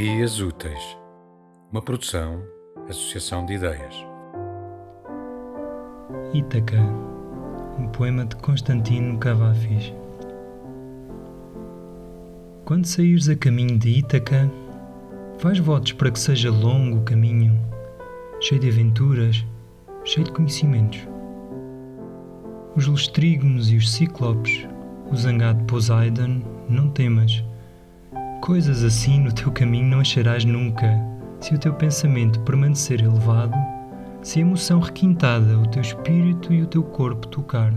Ideias Úteis, uma produção, associação de ideias. Ítaca, um poema de Constantino Cavafis. Quando saíres a caminho de Ítaca, faz votos para que seja longo o caminho, cheio de aventuras, cheio de conhecimentos. Os lustrígonos e os ciclopes, o zangado Poseidon, não temas Coisas assim no teu caminho não acharás nunca, se o teu pensamento permanecer elevado, se a emoção requintada o teu espírito e o teu corpo tocar.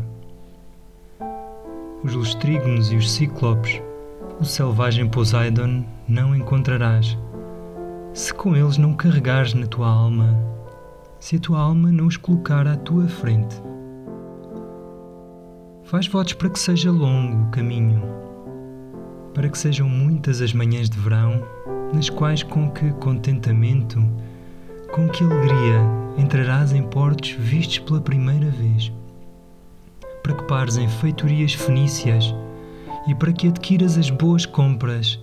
Os lustrígonos e os ciclopes, o selvagem Poseidon, não encontrarás, se com eles não carregares na tua alma, se a tua alma não os colocar à tua frente. Faz votos para que seja longo o caminho para que sejam muitas as manhãs de verão, nas quais com que contentamento, com que alegria entrarás em portos vistos pela primeira vez, para que pares em feitorias fenícias e para que adquiras as boas compras,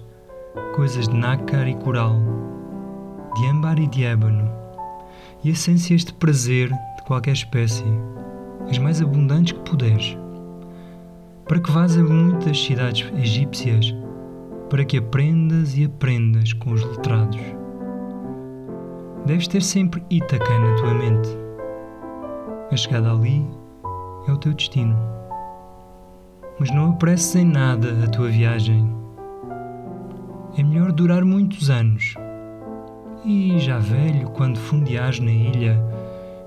coisas de nácar e coral, de âmbar e de ébano, e essências de prazer de qualquer espécie, as mais abundantes que puderes para que vás a muitas cidades egípcias, para que aprendas e aprendas com os letrados. Deves ter sempre Ítaca na tua mente. A chegada ali é o teu destino. Mas não apresses em nada a tua viagem. É melhor durar muitos anos. E já velho, quando fundeares na ilha,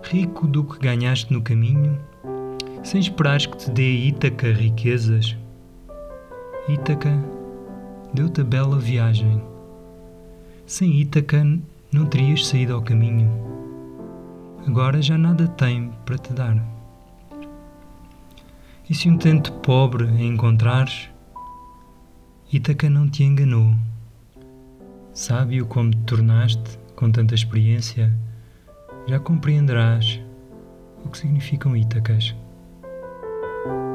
rico do que ganhaste no caminho, sem esperares que te dê Ítaca riquezas. Ítaca deu-te a bela viagem. Sem Ítaca não terias saído ao caminho. Agora já nada tem para te dar. E se um tento pobre encontrares, Ítaca não te enganou. Sábio como te tornaste com tanta experiência, já compreenderás o que significam Ítacas. thank you